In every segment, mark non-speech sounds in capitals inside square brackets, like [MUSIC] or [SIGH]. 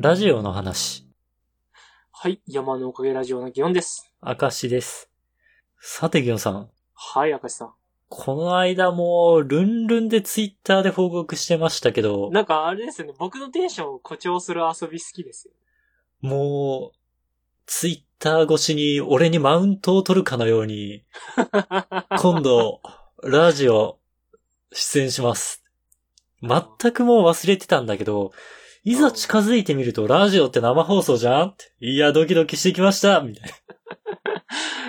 ラジオの話、はい。山のおかげラジオのギオンです。明石です。さて、ギョンさん。はい、明石さこの間も、ルンルンでツイッターで報告してましたけどん。、なんかあれですよね。僕のテンションを誇張する遊び好きですよ。もう、ツイッター越しに俺にマウントを取るかのように、[LAUGHS] 今度、ラジオ、出演します。全くもう忘れてたんだけど、いざ近づいてみると、ラジオって生放送じゃんっていや、ドキドキしてきましたみたいな。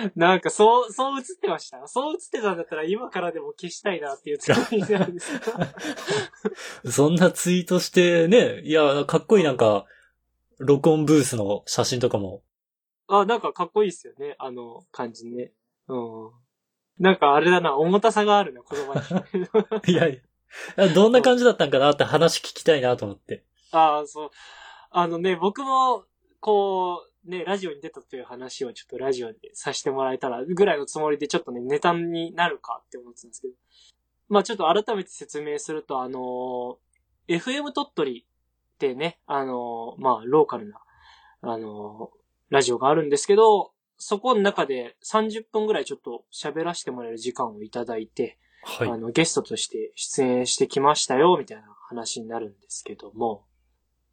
[LAUGHS] なんかそう、そう映ってました。そう映ってたんだったら今からでも消したいなっていうつもりなんですけど。[LAUGHS] そんなツイートしてね、いや、かっこいいなんか、録音ブースの写真とかも。あ、なんかかっこいいですよね。あの感じね。うん。なんかあれだな、重たさがあるな、言葉に。[LAUGHS] いやいや、どんな感じだったんかなって話聞きたいなと思って。ああ、そう。あのね、僕も、こう、ね、ラジオに出たという話をちょっとラジオでさせてもらえたらぐらいのつもりでちょっとね、ネタになるかって思ってたんですけど。まあちょっと改めて説明すると、あのー FM 鳥取ってね、あのーまあローカルな、あのーラジオがあるんですけど、そこの中で30分ぐらいちょっと喋らせてもらえる時間をいただいて、はいあ。の、ゲストとして出演してきましたよ、みたいな話になるんですけども、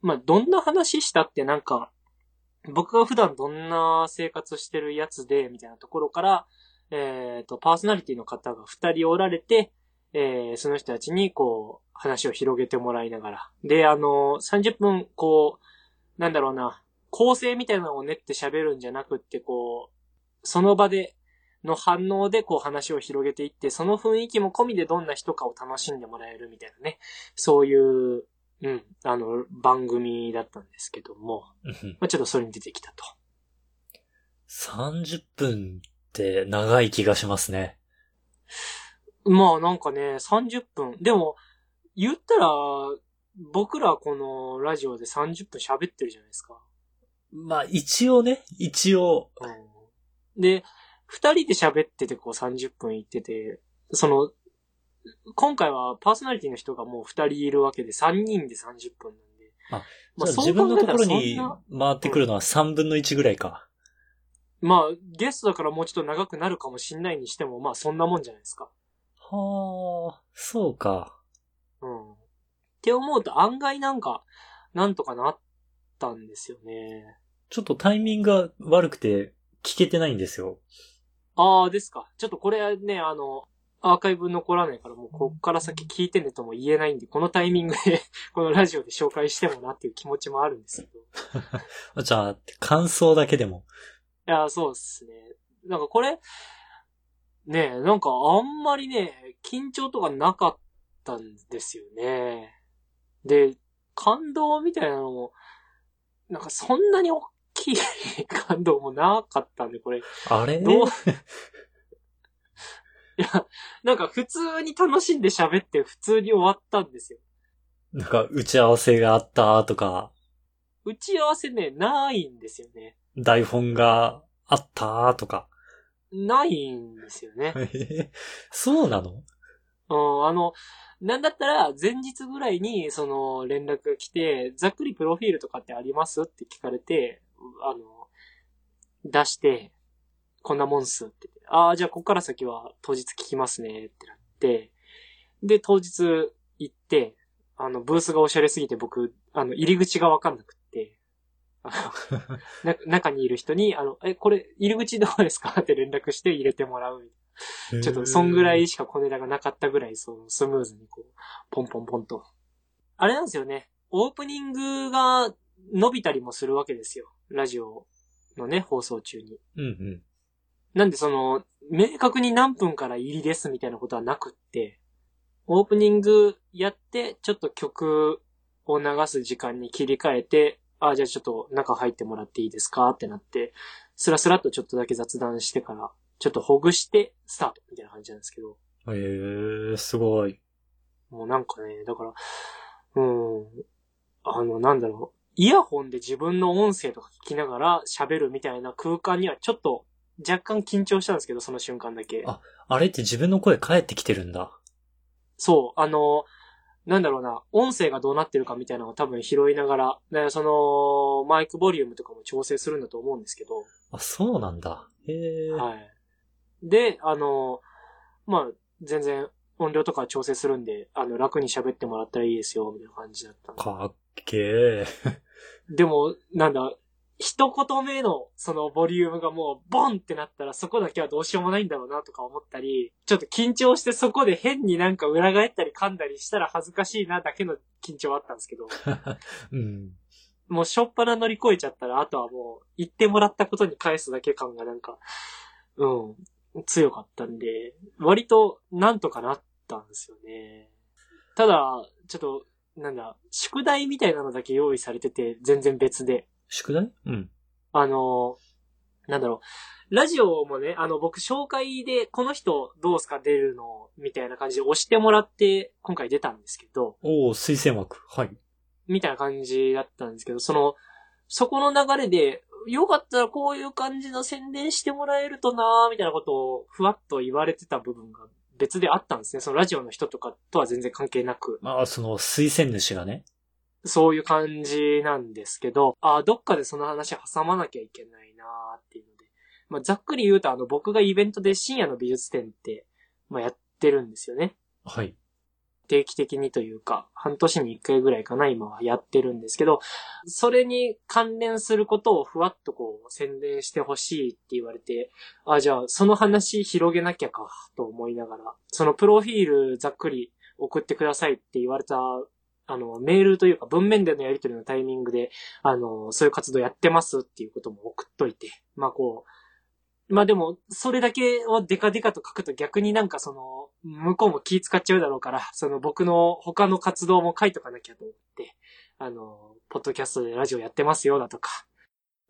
まあ、どんな話したってなんか、僕が普段どんな生活してるやつで、みたいなところから、えっ、と、パーソナリティの方が二人おられて、えーその人たちにこう、話を広げてもらいながら。で、あのー、30分、こう、なんだろうな、構成みたいなのを練って喋るんじゃなくって、こう、その場で、の反応でこう話を広げていって、その雰囲気も込みでどんな人かを楽しんでもらえるみたいなね。そういう、うん、あの、番組だったんですけども、うんまあ、ちょっとそれに出てきたと。30分って長い気がしますね。まあなんかね、30分。でも、言ったら、僕らこのラジオで30分喋ってるじゃないですか。まあ一応ね、一応、うん、で、二人で喋っててこう30分言ってて、その、今回はパーソナリティの人がもう二人いるわけで3人で30分なんで。あまあ自分のところに回ってくるのは3分の1ぐらいか。まあ、ゲストだからもうちょっと長くなるかもしんないにしても、まあそんなもんじゃないですか。はあ、そうか。うん。って思うと案外なんか、なんとかなったんですよね。ちょっとタイミングが悪くて聞けてないんですよ。ああ、ですか。ちょっとこれね、あの、アーカイブ残らないからもうこっから先聞いてねとも言えないんで、このタイミングで [LAUGHS] このラジオで紹介してもなっていう気持ちもあるんですけど。い [LAUGHS] じゃあ、感想だけでも。や、そうですね。なんかこれ、ねえ、なんかあんまりね、緊張とかなかったんですよね。で、感動みたいなのも、なんかそんなに大きい [LAUGHS] 感動もなかったんで、これ。あれ？どう？いや、なんか普通に楽しんで喋って普通に終わったんですよ。なんか打ち合わせがあったとか、打ち合わせね、ないんですよね。台本があったとか。ないんですよね。え [LAUGHS] そうなの？うん、あの、なんだったら前日ぐらいにその連絡が来て、ざっくりプロフィールとかってあります？って聞かれて、あの、出して、こんなもんっすって言って。ああ、じゃあこっから先は当日聞きますねってなって、で、当日行って、あの、ブースがおしゃれすぎて僕、あの、入り口がわかんなくって、あの [LAUGHS] な中にいる人に、あの、え、これ、入り口どこですかって連絡して入れてもらうちょっと、そんぐらいしか小ネタがなかったぐらい、そう、スムーズにこう、ポンポンポンと。あれなんですよね。オープニングが伸びたりもするわけですよ。ラジオのね、放送中に。うんうん。なんでその、明確に何分から入りですみたいなことはなくって、オープニングやって、ちょっと曲を流す時間に切り替えて、あ、じゃあちょっと中入ってもらっていいですかってなって、スラスラっとちょっとだけ雑談してから、ちょっとほぐして、スタートみたいな感じなんですけど。えー、すごい。もうなんかね、だから、うん、あの、なんだろう、イヤホンで自分の音声とか聞きながら喋るみたいな空間にはちょっと若干緊張したんですけど、その瞬間だけ。ああれって自分の声返ってきてるんだ。そう、あの、なんだろうな、音声がどうなってるかみたいなのを多分拾いながら、でその、マイクボリュームとかも調整するんだと思うんですけど、あ、そうなんだ。へえ。はい。で、あの、まあ、全然音量とか調整するんで、あの、楽に喋ってもらったらいいですよ、みたいな感じだったかっけえ。[LAUGHS] でも、なんだ、一言目のそのボリュームがもうボンってなったらそこだけはどうしようもないんだろうなとか思ったり、ちょっと緊張してそこで変になんか裏返ったり噛んだりしたら恥ずかしいなだけの緊張はあったんですけど、[LAUGHS] うん。もうしょっぱな乗り越えちゃったら、あとはもう言ってもらったことに返すだけ感がなんか、うん、強かったんで、割となんとかなったんですよね。ただ、ちょっと、なんだ、宿題みたいなのだけ用意されてて、全然別で。宿題？うん。あの、なんだろう。ラジオもね、あの、僕紹介で、この人どうすか出るのみたいな感じで押してもらって、今回出たんですけど、おー、推薦枠。はい。みたいな感じだったんですけど、その、そこの流れで、よかったらこういう感じの宣伝してもらえるとなーみたいなことをふわっと言われてた部分が別であったんですね。そのラジオの人とかとは全然関係なく。まあ、その推薦主がね。そういう感じなんですけど、あどっかでその話挟まなきゃいけないなーっていうので。まあ、ざっくり言うと、あの、僕がイベントで深夜の美術展って、まあ、やってるんですよね。はい。定期的にというか、半年に一回ぐらいかな、今はやってるんですけど、それに関連することをふわっとこう、宣伝してほしいって言われて、あ、じゃあ、その話広げなきゃか、と思いながら、そのプロフィールざっくり送ってくださいって言われた、あの、メールというか文面でのやり取りのタイミングで、あの、そういう活動やってますっていうことも送っといて、まあこう、まあでも、それだけをデカデカと書くと逆になんかその、向こうも気使っちゃうだろうから、その僕の他の活動も書いとかなきゃと思って、あの、ポッドキャストでラジオやってますよだとか、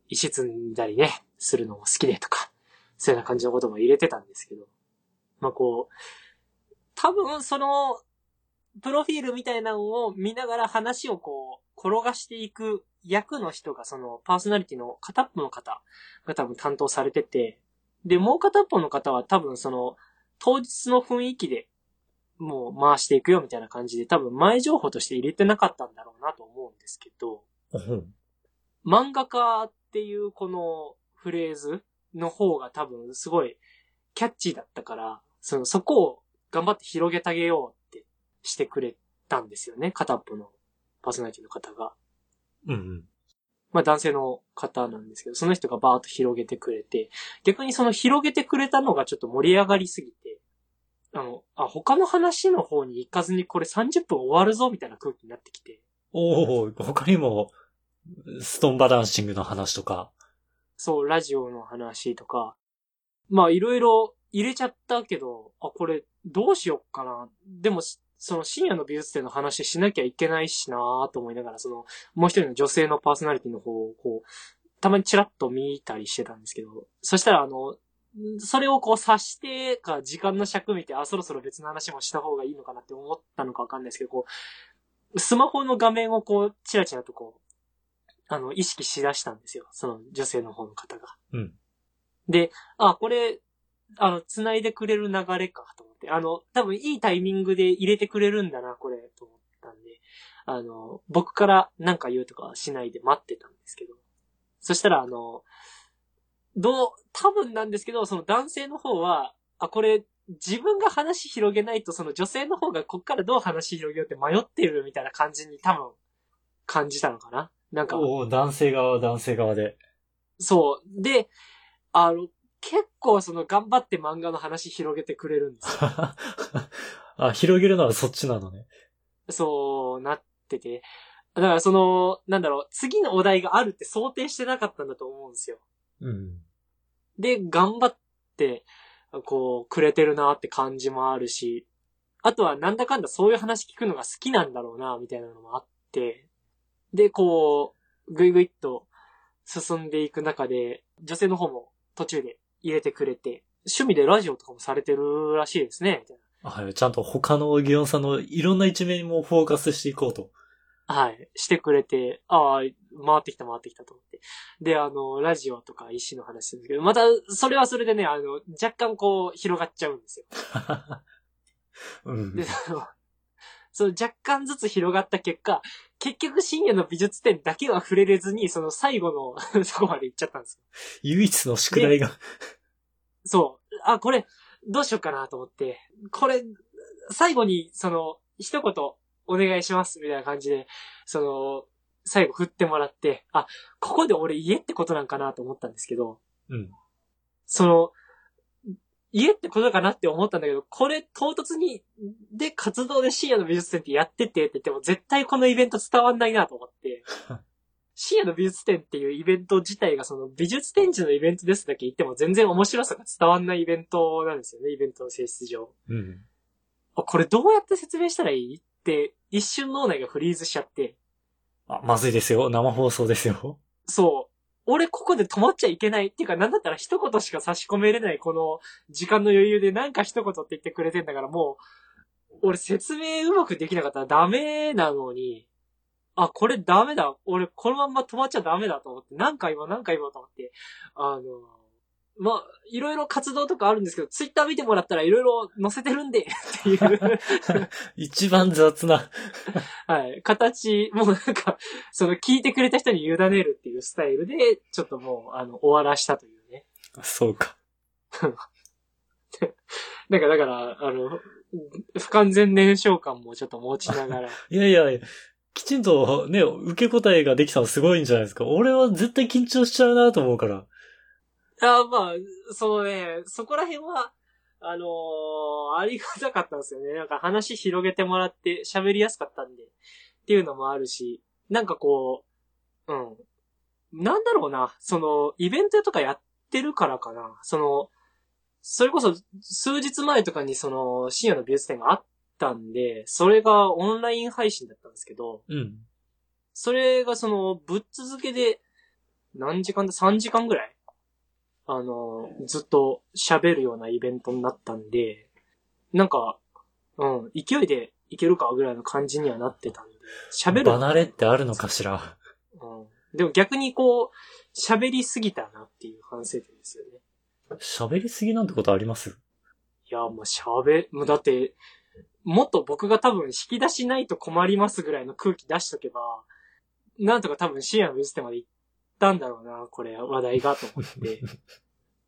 石積んだりね、するのも好きでとか、そういうような感じのことも入れてたんですけど、まあこう、多分その、プロフィールみたいなのを見ながら話をこう、転がしていく役の人がそのパーソナリティの片っぽの方が多分担当されてて、で、もう片っぽの方は多分その、当日の雰囲気でもう回していくよみたいな感じで多分前情報として入れてなかったんだろうなと思うんですけど。漫画家っていうこのフレーズの方が多分すごいキャッチーだったから、その、そこを頑張って広げてあげようしてくれたんですよね。片っぽのパーソナリティの方が。うんうん。まあ男性の方なんですけど、その人がバーッと広げてくれて、逆にその広げてくれたのがちょっと盛り上がりすぎて、あの、あ、他の話の方に行かずにこれ30分終わるぞみたいな空気になってきて、おー、他にも、ストーンバランシングの話とか。そう、ラジオの話とか、まあいろいろ入れちゃったけど、あ、これどうしよっかな。でも、その深夜の美術展の話しなきゃいけないしなと思いながら、その、もう一人の女性のパーソナリティの方を、こう、たまにチラッと見たりしてたんですけど、そしたらあの、それをこう察してか時間の尺見て、あ、そろそろ別の話もした方がいいのかなって思ったのかわかんないですけど、こう、スマホの画面をこう、チラチラとこう、あの、意識しだしたんですよ。その女性の方の方が。うん。で、あ、これ、あの、繋いでくれる流れかと思って、あの、多分いいタイミングで入れてくれるんだな、これ、と思ったんで、あの、僕から何か言うとかはしないで待ってたんですけど、そしたら、あの、どう、多分なんですけど、その男性の方は、あ、これ、自分が話広げないと、その女性の方がこっからどう話広げようって迷ってるみたいな感じに多分感じたのかな。なんか、おー、男性側は男性側で。そう。で、あの、結構その頑張って漫画の話広げてくれるんですよ。[LAUGHS] あ、広げるのはそっちなのね。そうなってて。だからその、なんだろう、次のお題があるって想定してなかったんだと思うんですよ。うん。で、頑張って、こう、くれてるなって感じもあるし、あとはなんだかんだそういう話聞くのが好きなんだろうな、みたいなのもあって、で、こう、ぐいぐいっと進んでいく中で、女性の方も途中で入れてくれて、趣味でラジオとかもされてるらしいですね、みたいはい、ちゃんと他のギオンさんのいろんな一面にもフォーカスしていこうと。な。はい。してくれて、ああ、回ってきた回ってきたと思って。で、あの、ラジオとか石の話するんですけど、また、それはそれでね、あの、若干こう、広がっちゃうんですよ。[LAUGHS] うんで、。あのその若干ずつ広がった結果、結局深夜の美術展だけは触れれずに、その最後の [LAUGHS] そこまで行っちゃったんですよ。唯一の宿題が。そう。あ、これ、どうしようかなと思って、これ、最後に、その、一言、お願いします、みたいな感じで、その、最後振ってもらって、あ、ここで俺家ってことなんかなと思ったんですけど、うん。その、家ってことかなって思ったんだけど、これ唐突に、で活動で深夜の美術展ってやっててって言っても絶対このイベント伝わんないなと思って、[LAUGHS] 深夜の美術展っていうイベント自体がその美術展示のイベントですだけ言っても全然面白さが伝わんないイベントなんですよね、イベントの性質上。うん。あこれどうやって説明したらいいって一瞬脳内がフリーズしちゃって、あ、まずいですよ。生放送ですよ。そう。俺ここで止まっちゃいけないっていうか、なんだったら一言しか差し込めれないこの時間の余裕でなんか一言って言ってくれてんだからもう、俺説明うまくできなかったらダメなのに、あ、これダメだ。俺このまんま止まっちゃダメだと思って、何回も何回もと思って、あの、まあ、いろいろ活動とかあるんですけど、ツイッター見てもらったらいろいろ載せてるんで、[LAUGHS] っていう。[LAUGHS] 一番雑な。はい。形、もうなんか、その聞いてくれた人に委ねるっていうスタイルで、ちょっともう、あの、終わらしたというね。そうか。[LAUGHS] なんか、だから、あの、不完全燃焼感もちょっと持ちながら。いやいや、きちんとね、受け答えができたのすごいんじゃないですか。俺は絶対緊張しちゃうなと思うから。あまあ、そのね、そこら辺は、あのーありがたかったんですよね。なんか話広げてもらって喋りやすかったんで。っていうのもあるし、なんかこう、うん。なんだろうな、その、イベントとかやってるからかな。その、それこそ数日前とかにその、深夜の美術展があったんで、それがオンライン配信だったんですけど、うん。それがその、ぶっ続けで、何時間だ ?3 時間ぐらいあの、ずっと喋るようなイベントになったんで、なんか、うん、勢いでいけるかぐらいの感じにはなってたんで、喋る。離れってあるのかしら。うん。でも逆にこう、喋りすぎたなっていう反省点ですよね。喋りすぎなんてことあります？いや、もう喋、もうだって、もっと僕が多分引き出しないと困りますぐらいの空気出しとけば、なんとか多分深夜の美術展まで行ったんだろうな、これ、話題がと思って。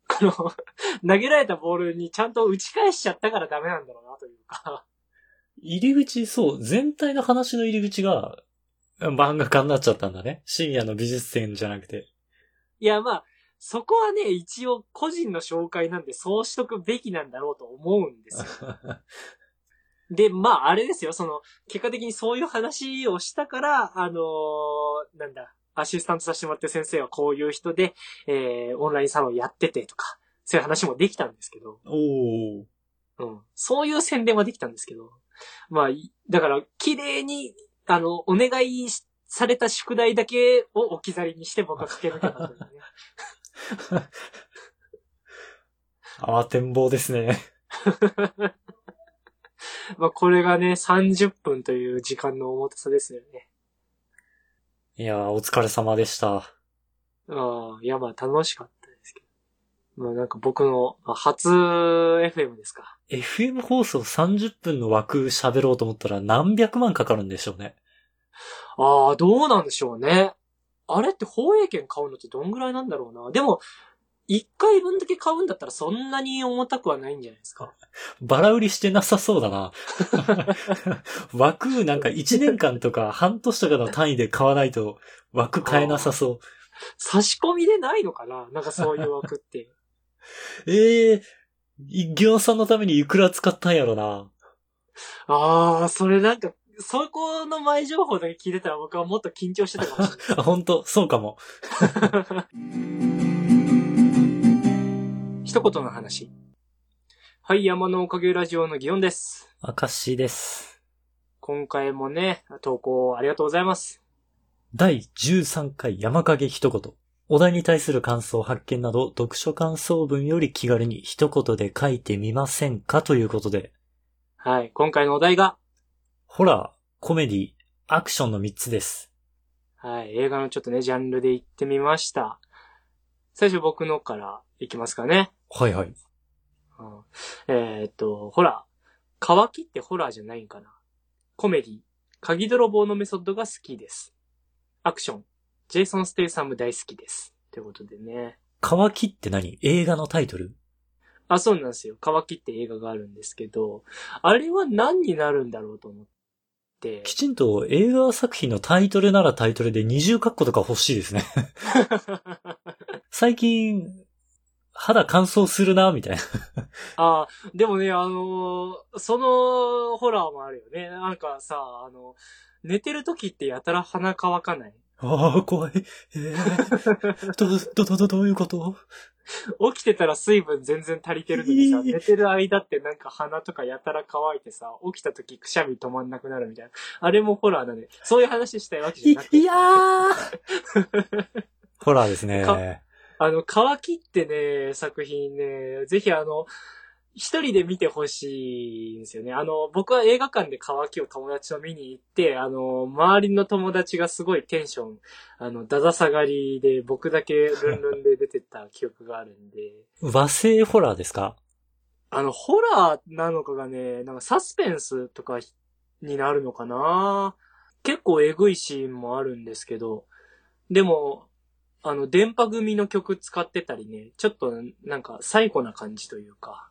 この、投げられたボールにちゃんと打ち返しちゃったからダメなんだろうな、というか。入り口、そう、全体の話の入り口が漫画家になっちゃったんだね。深夜の美術展じゃなくて。いや、まあ、そこはね、一応個人の紹介なんでそうしとくべきなんだろうと思うんですよ。[LAUGHS] で、まあ、あれですよ、その、結果的にそういう話をしたから、あのーなんだ、アシスタントさせてもらってる先生はこういう人で、えー、オンラインサロンやっててとか、そういう話もできたんですけど、おー。うん。そういう宣伝はできたんですけど、まあ、いだから、綺麗に、あの、お願いしされた宿題だけを置き去りにして僕は駆け抜けたというね。慌てんぼうですね。[LAUGHS] まあ、これがね、30分という時間の重たさですよね。いやー、お疲れ様でした。ああ、いや、まあ、楽しかったですけど。まあ、なんか僕の、まあ初 FM ですか。FM 放送30分の枠喋ろうと思ったら何百万かかるんでしょうね。ああ、どうなんでしょうね。あれって放映権買うのってどんぐらいなんだろうな。でも、1回分だけ買うんだったらそんなに重たくはないんじゃないですか。バラ売りしてなさそうだな。[LAUGHS] 枠なんか1年間とか半年とかの単位で買わないと枠買えなさそう。差し込みでないのかな？なんかそういう枠って。え [LAUGHS] えー、ギョさんのためにいくら使ったんやろな。ああ、それなんか、そこの前情報だけ聞いてたら僕はもっと緊張してたかもしれない。[LAUGHS] あ、本当？そうかも。一言の話。はい、山のおかげラジオの祇園です。明石です。今回もね、投稿ありがとうございます。第13回山影一言。お題に対する感想、発見など、読書感想文より気軽に一言で書いてみませんかということで、はい、今回のお題が、ホラー、コメディ、アクションの3つです。はい、映画のちょっとね、ジャンルで行ってみました。最初僕のから行きますかね。はいはい。うん、えーっと、ホラー。乾きってホラーじゃないんかなコメディ、鍵泥棒のメソッドが好きです。アクション、ジェイソン・ステイサム大好きです。ということでね。乾きって何？映画のタイトル？あ、そうなんですよ。乾きって映画があるんですけど、あれは何になるんだろうと思って。きちんと映画作品のタイトルならタイトルで二重括弧とか欲しいですね。[LAUGHS] 最近、肌乾燥するな、みたいな。ああ、でもね、あのーそのホラーもあるよね。なんかさ、あの、寝てる時ってやたら鼻乾かない？ああ、怖い。えー、[LAUGHS] ど、ど、ど、ど、どういうこと？起きてたら水分全然足りてるのにさ、寝てる間ってなんか鼻とかやたら乾いてさ、起きた時くしゃみ止まんなくなるみたいな。あれもホラーだね。そういう話したいわけじいゃなくて。いやー [LAUGHS] ホラーですね。かあの、乾きってね、作品ね、ぜひあの、一人で見てほしいんですよね。あの、僕は映画館で乾きを友達と見に行って、あの、周りの友達がすごいテンション、あの、だだ下がりで、僕だけルンルンで出てた記憶があるんで、[LAUGHS] 和製ホラーですか？あの、ホラーなのかがね、なんかサスペンスとかになるのかな。結構エグいシーンもあるんですけど、でも、あの、電波組の曲使ってたりね、ちょっとなんか最古な感じというか、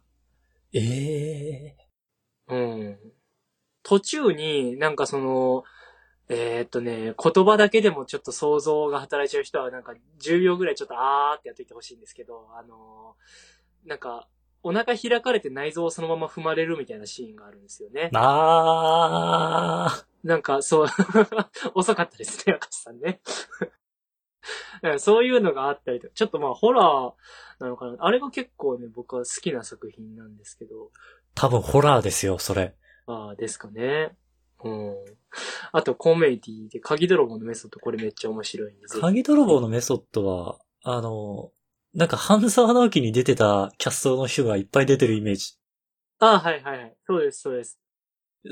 ええうん。途中になんかその、えーっとね、言葉だけでもちょっと想像が働いちゃう人はなんか10秒ぐらいちょっとあーってやっといてほしいんですけど、あのなんか、お腹開かれて内臓をそのまま踏まれるみたいなシーンがあるんですよね。あなんか、そう、[LAUGHS] 遅かったですね、赤石さんね。[LAUGHS] そういうのがあったりとか、ちょっとまあ、ホラーなのかな。あれが結構ね、僕は好きな作品なんですけど、ー多分ホラーですよ、それ。ああ、ですかね。うん。あと、コメディで、鍵泥棒のメソッド、これめっちゃ面白いんで。ぜひ鍵泥棒のメソッドは、あの、なんか半沢直樹に出てたキャストの人がいっぱい出てるイメージ。ああ、はいはいはい。そうです、そうです。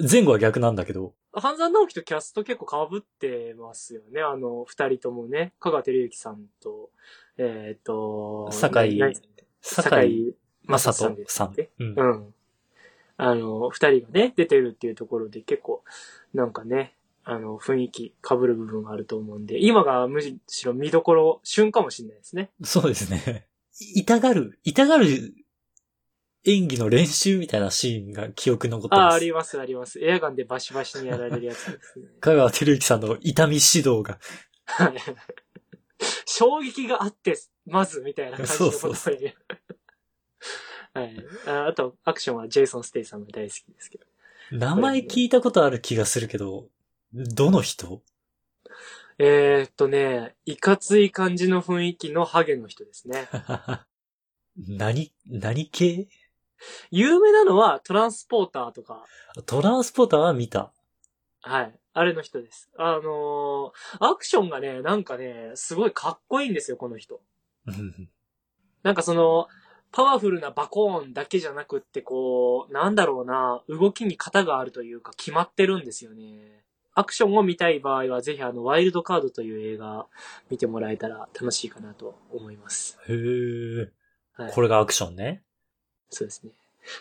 前後は逆なんだけど。半沢直樹とキャスト結構被ってますよね。あの、二人ともね。香川照之さんと、えっ、と、酒井何坂井井正正人さん。うんう。ん。あの、二人がね、出てるっていうところで結構、なんかね、あの、雰囲気被る部分があると思うんで、今がむしろ見どころ、旬かもしれないですね。そうですね。痛がる、痛がる演技の練習みたいなシーンが記憶に残ってああ、ます。あります、あります。エアガンでバシバシにやられるやつですね。香川照之さんの痛み指導が。はい衝撃があって、まず、みたいな感じのことそうそうを言うはい。ああと、アクションはジェイソン・ステイさんが大好きですけど。名前聞いたことある気がするけど、どの人？えー、っとね、いかつい感じの雰囲気のハゲの人ですね。[LAUGHS] 何、何系？有名なのはトランスポーターとか、トランスポーターは見た。はい。あれの人です。あのーアクションがね、なんかね、すごいかっこいいんですよ、この人。うんなんかその、パワフルなバコーンだけじゃなくって、こう、なんだろうな、動きに型があるというか、決まってるんですよね。アクションを見たい場合は、ぜひあの、ワイルドカードという映画、見てもらえたら楽しいかなと思います。へえ。はい。これがアクションね。そうですね。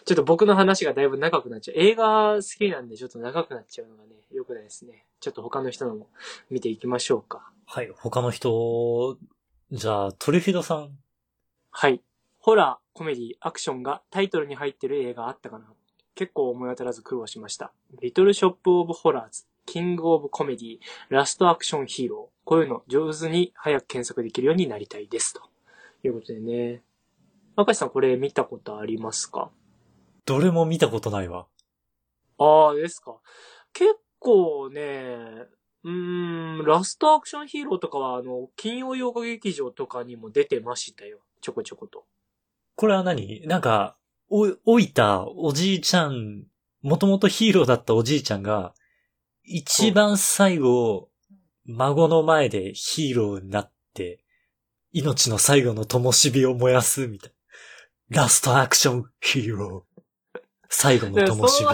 ちょっと僕の話がだいぶ長くなっちゃう。映画好きなんでちょっと長くなっちゃうのがね、良くないですね。ちょっと他の人のも見ていきましょうか。はい、他の人、じゃあ、トリフィドさん。はい。ホラー、コメディ、アクションがタイトルに入ってる映画あったかな結構思い当たらず苦労しました。リトルショップオブホラーズ、キングオブコメディ、ラストアクションヒーロー。こういうの上手に早く検索できるようになりたいです。ということでね。赤石さんこれ見たことありますか？どれも見たことないわ。ああ、ですか。結構ね、うーん、ラストアクションヒーローとかは、あの、金曜洋画劇場とかにも出てましたよ。ちょこちょこと。これは何？なんか、お、老いたおじいちゃん、もともとヒーローだったおじいちゃんが、一番最後、孫の前でヒーローになって、命の最後の灯火を燃やすみたいな。ラストアクションヒーロー。最後の灯火。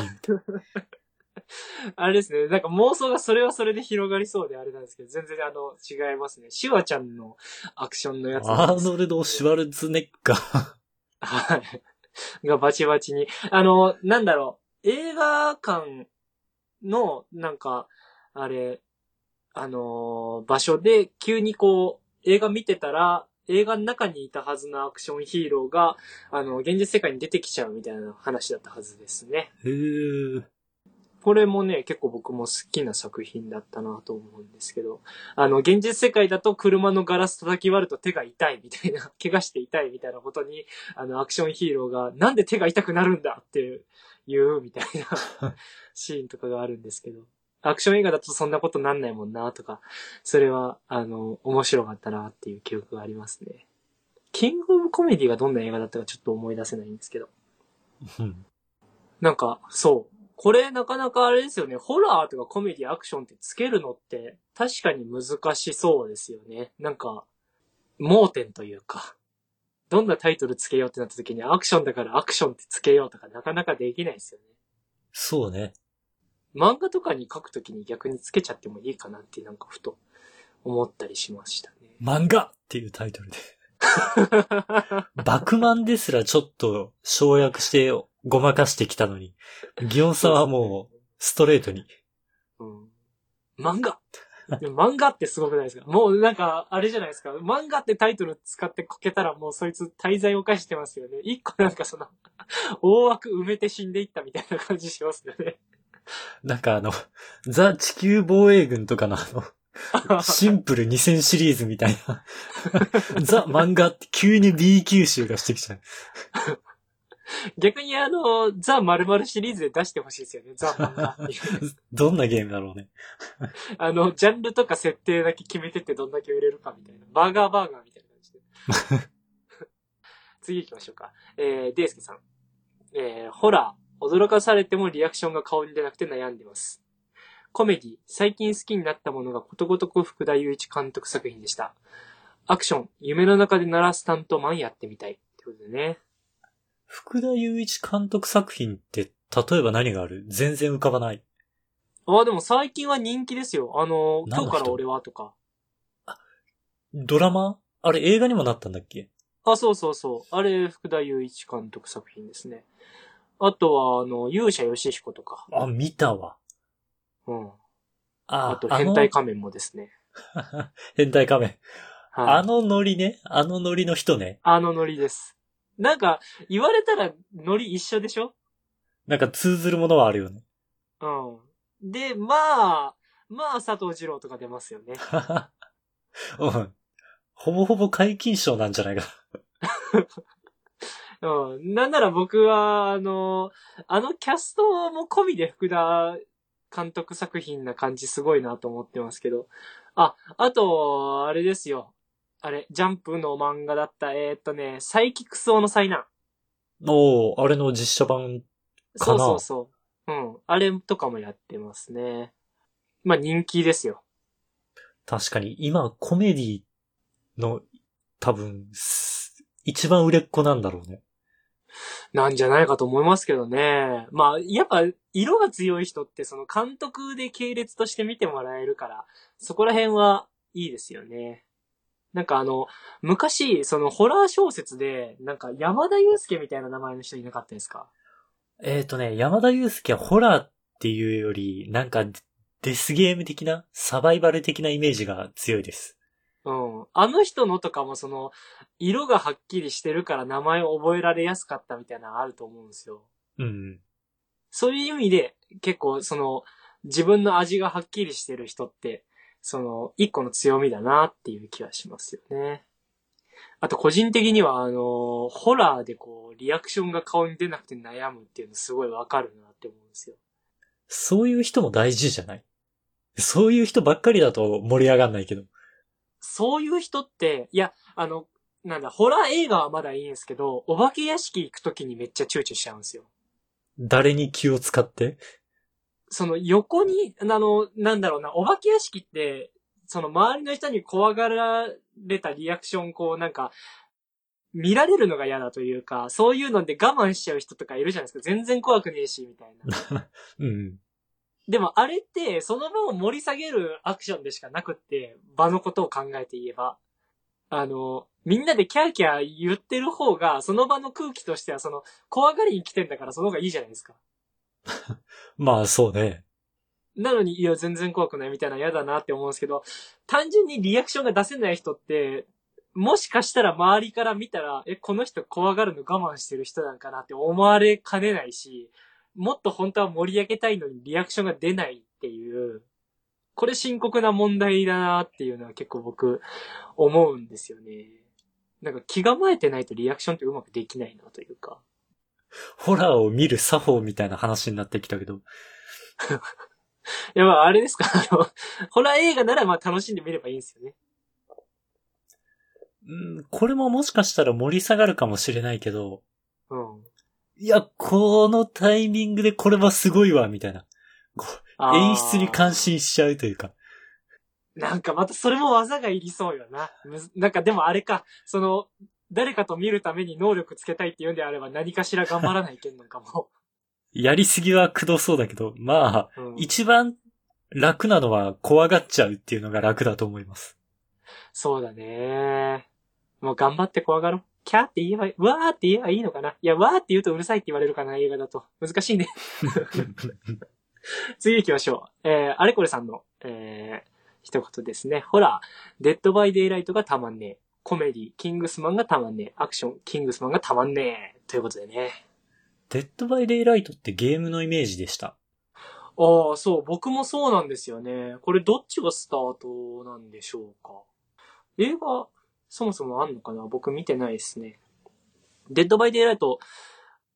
あれですね。なんか妄想がそれはそれで広がりそうであれなんですけど、全然あの、違いますね。シュワちゃんのアクションのやつアーノルド・シュワルツェネッガー。はい。がバチバチに。あの、なんだろう。映画館の、なんか、あれ、あのー場所で急にこう、映画見てたら、映画の中にいたはずのアクションヒーローが、あの、現実世界に出てきちゃうみたいな話だったはずですね。へえ。これもね、結構僕も好きな作品だったなと思うんですけど、あの、現実世界だと車のガラス叩き割ると手が痛いみたいな、怪我して痛いみたいなことに、あの、アクションヒーローが、なんで手が痛くなるんだって言うみたいな [LAUGHS] シーンとかがあるんですけど、アクション映画だとそんなことなんないもんなとか、それは、あの、面白かったなっていう記憶がありますね。キングオブコメディがどんな映画だったかちょっと思い出せないんですけど。なんか、そう。これなかなかあれですよね。ホラーとかコメディ、アクションってつけるのって確かに難しそうですよね。なんか、盲点というか、どんなタイトルつけようってなった時にアクションだからアクションってつけようとかなかなかできないですよね。そうね。漫画とかに書くときに逆につけちゃってもいいかなってなんかふと思ったりしましたね。漫画っていうタイトルで。バクマンですらちょっと省略してごまかしてきたのに、ギオンさんはもうストレートに。うん、漫画漫画ってすごくないですか？もうなんか、あれじゃないですか？漫画ってタイトル使ってこけたらもうそいつ滞在を犯してますよね。一個なんかその、大枠埋めて死んでいったみたいな感じしますよね。[LAUGHS] なんかあの、ザ・地球防衛軍とかのあの、[LAUGHS] シンプル2000シリーズみたいな。[LAUGHS] ザ・漫画って急に B 級集がしてきちゃう。逆にあの、ザ・〇〇シリーズで出してほしいですよね。ザ・漫画っていう。どんなゲームだろうね。あの、ジャンルとか設定だけ決めてってどんだけ売れるかみたいな。バーガーバーガーみたいな感じで。次行きましょうか。えー、デイスケさん。えー、ホラー。驚かされてもリアクションが顔に出なくて悩んでます。コメディ。最近好きになったものがことごとく福田雄一監督作品でした。アクション。夢の中で鳴らす担当マンやってみたい。ってことでね。福田雄一監督作品って、例えば何がある？全然浮かばない。ああ、でも最近は人気ですよ。あの、今日から俺はとか。ドラマ？あれ映画にもなったんだっけ？あ、そうそうそう。あれ、福田雄一監督作品ですね。あとは、あの、勇者ヨシヒコとか。あ、見たわ。うん。ああと、変態仮面もですね。の [LAUGHS] 変態仮面。はい。あのノリね。あのノリの人ね。あのノリです。なんか、言われたらノリ一緒でしょ？なんか通ずるものはあるよね。うん。で、まあ、まあ、佐藤二郎とか出ますよね。[LAUGHS] うん。ほぼほぼ解禁賞なんじゃないか。[LAUGHS] うん。なんなら僕は、あの、あのキャストも込みで福田監督作品な感じすごいなと思ってますけど。あ、あと、あれですよ。あれ、ジャンプの漫画だった、えーっとね、サイキクソの災難。おー、あれの実写版。かそうなそうそう。うん。あれとかもやってますね。まあ人気ですよ。確かに、今、コメディの、多分、す一番売れっ子なんだろうね。なんじゃないかと思いますけどね。まあ、やっぱ、色が強い人って、その監督で系列として見てもらえるから、そこら辺はいいですよね。なんかあの、昔、そのホラー小説で、なんか山田裕介みたいな名前の人いなかったですか？えっ、ー、とね、山田裕介はホラーっていうより、なんか、デスゲーム的な、サバイバル的なイメージが強いです。うん。あの人のとかもその、色がはっきりしてるから名前を覚えられやすかったみたいなのがあると思うんですよ。うん。そういう意味で、結構その、自分の味がはっきりしてる人って、その、一個の強みだなっていう気はしますよね。あと個人的には、あの、ホラーでこう、リアクションが顔に出なくて悩むっていうのすごいわかるなって思うんですよ。そういう人も大事じゃない？そういう人ばっかりだと盛り上がんないけど。そういう人って、いや、あの、なんだ、ホラー映画はまだいいんですけど、お化け屋敷行くときにめっちゃ躊躇しちゃうんですよ。誰に気を使って？その横に、あの、なんだろうな、お化け屋敷って、その周りの人に怖がられたリアクション、こうなんか、見られるのが嫌だというか、そういうので我慢しちゃう人とかいるじゃないですか。全然怖くねえし、みたいな。[LAUGHS] うん。でもあれって、その場を盛り下げるアクションでしかなくって、場のことを考えて言えば。あの、みんなでキャーキャー言ってる方が、その場の空気としては、その、怖がりに来てんだからその方がいいじゃないですか。[LAUGHS] まあそうね。なのに、いや、全然怖くないみたいな嫌だなって思うんですけど、単純にリアクションが出せない人って、もしかしたら周りから見たら、え、この人怖がるの我慢してる人なんかなって思われかねないし、もっと本当は盛り上げたいのにリアクションが出ないっていう、これ深刻な問題だなっていうのは結構僕思うんですよね。なんか気構えてないとリアクションってうまくできないなというか。ホラーを見る作法みたいな話になってきたけど。いや、まあ、あれですか、あの、ホラー映画ならまあ楽しんで見ればいいんですよね。うん、これももしかしたら盛り下がるかもしれないけど、うん。いや、このタイミングでこれはすごいわ、みたいな。こう演出に感心しちゃうというか。なんかまたそれも技がいりそうよな。なんかでもあれか、その、誰かと見るために能力つけたいっていうんであれば何かしら頑張らないけんのかも。[LAUGHS] やりすぎはくどそうだけど、まあ、うん、一番楽なのは怖がっちゃうっていうのが楽だと思います。そうだね。もう頑張って怖がろう。キャーって言えば、うわーって言えばいいのかな？いや、わーって言うとうるさいって言われるかな、映画だと。難しいね。[LAUGHS] 次行きましょう。えー、あれこれさんの、えー、一言ですね。ホラー、デッドバイデイライトがたまんねえ。コメディ、キングスマンがたまんねえ。アクション、キングスマンがたまんねえ。ということでね。デッドバイデイライトってゲームのイメージでした。ああ、そう、僕もそうなんですよね。これどっちがスタートなんでしょうか。映画、そもそもあんのかな僕見てないですね。Dead by Daylight、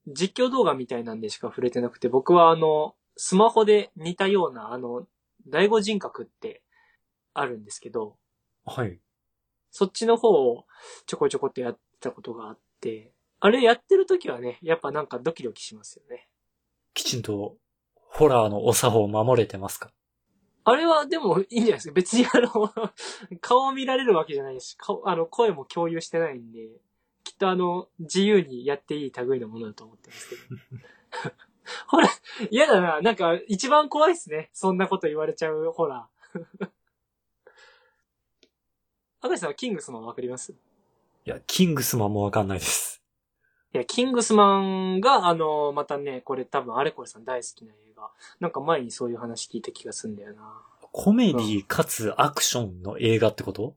実況動画みたいなんでしか触れてなくて、僕はあの、スマホで似たような、あの、第五人格ってあるんですけど、はい。そっちの方をちょこちょこってやってたことがあって、あれやってる時はね、やっぱなんかドキドキしますよね。きちんと、ホラーのお作法を守れてますか？あれはでもいいんじゃないですか。別にあの、[LAUGHS] 顔を見られるわけじゃないし、顔、あの、声も共有してないんで、きっとあの、自由にやっていい類のものだと思ってますけど。[LAUGHS] ほら、嫌だな。なんか、一番怖いっすね。そんなこと言われちゃう、ほら。赤石さんはキングスマンわかります？いや、キングスマンもわかんないです。いや、キングスマンが、あの、またね、これ多分、あれこれさん大好きな映画。なんか前にそういう話聞いた気がするんだよな。コメディかつアクションの映画ってこと？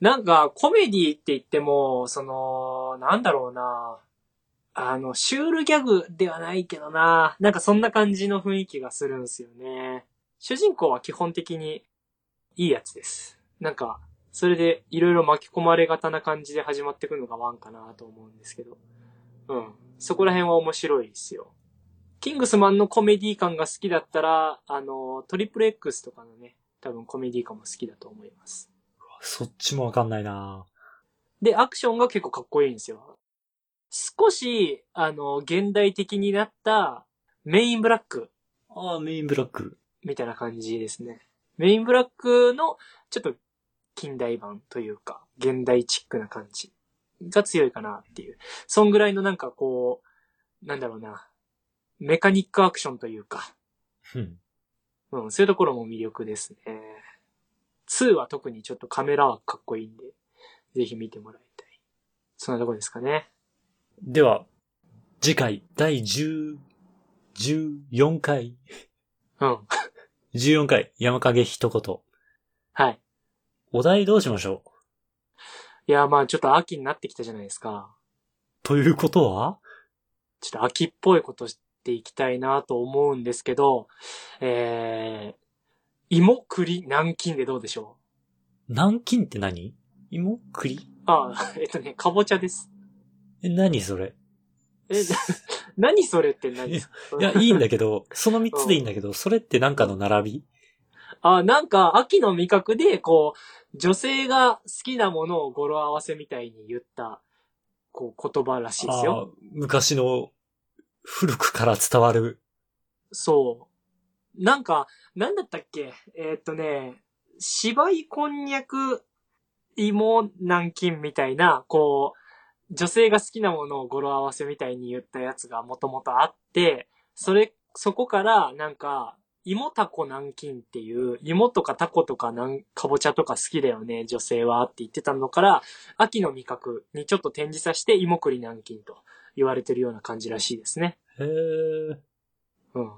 なんか、コメディって言っても、その、なんだろうな。あの、シュールギャグではないけどな。なんかそんな感じの雰囲気がするんですよね。主人公は基本的にいいやつです。なんか、それでいろいろ巻き込まれ型な感じで始まってくるのがワンかなと思うんですけど。うん。そこら辺は面白いですよ。キングスマンのコメディ感が好きだったら、あの、トリプル X とかのね、多分コメディ感も好きだと思います。そっちもわかんないなで、アクションが結構かっこいいんですよ。少し、あの、現代的になったメインブラックああ、メインブラック。みたいな感じですね。メインブラックのちょっと近代版というか、現代チックな感じが強いかなっていう。そんぐらいのなんかこう、なんだろうな、メカニックアクションというか、うん。うん、そういうところも魅力ですね。2は特にちょっとカメラはかっこいいんで、ぜひ見てもらいたい。そんなとこですかね。では、次回、第10、14回、うん。14回、山影一言。はい。お題どうしましょう？いや、まあちょっと秋になってきたじゃないですか。ということは？ちょっと秋っぽいことしていきたいなと思うんですけど、えー、芋、栗、南京でどうでしょ南京って何？芋栗うああ、えっとね、かぼちゃです。え、何それ？え、[LAUGHS] 何それって何いや、いいんだけど、その3つでいいんだけど、それってなんかの並び？あ、なんか、秋の味覚で、こう、女性が好きなものを語呂合わせみたいに言った、こう、言葉らしいですよ。昔の古くから伝わる。そう。なんか、なんだったっけ？えーっとね、芝居こんにゃく芋南京みたいな、こう、女性が好きなものを語呂合わせみたいに言ったやつがもともとあって、それ、そこからなんか、芋タコ南京っていう、芋とかタコとかなんかぼちゃとか好きだよね、女性はって言ってたのから、秋の味覚にちょっと展示させて芋栗南京と言われてるような感じらしいですね。へー。うん。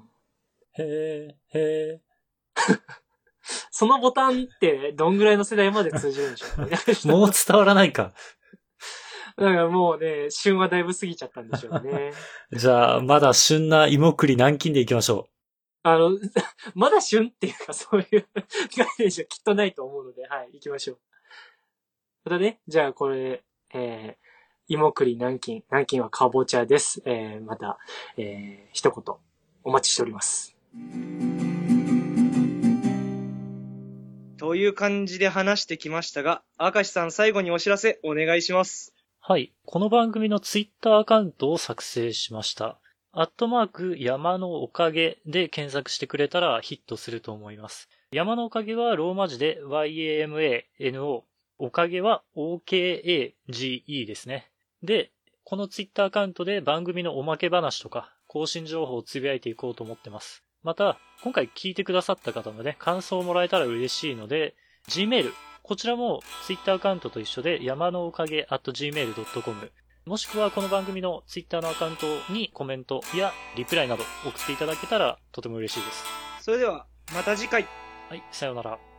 へー、へ [LAUGHS] そのボタンってどんぐらいの世代まで通じるんでしょうね。ー。[LAUGHS] もう伝わらないか。だからもうね、旬はだいぶ過ぎちゃったんでしょうね。[LAUGHS] じゃあ、まだ旬な芋栗南京で行きましょあの、[LAUGHS] まだ旬っていうかそういう [LAUGHS] 概念じゃきっとないと思うので、はい、行きましょう。またね、じゃあこれ、えー、芋栗南京、南京はかぼちゃです。えー、また、えー、一言、お待ちしております。という感じで話してきましたが、明石さん最後にお知らせお願いします。う。はい。この番組のツイッターアカウントを作成しました。アットマーク山のおかげで検索してくれたらヒットすると思います。山のおかげはローマ字で YAMANO。おかげは OKAGE ですね。で、このツイッターアカウントで番組のおまけ話とか更新情報をつぶやいていこうと思ってます。また、今回聞いてくださった方のね、感想をもらえたら嬉しいので、Gmail、こちらもツイッターアカウントと一緒で山のおかげ at gmail.com もしくはこの番組のツイッターのアカウントにコメントやリプライなど送っていただけたらとても嬉しいです。それでは、また次回。はい、さようなら。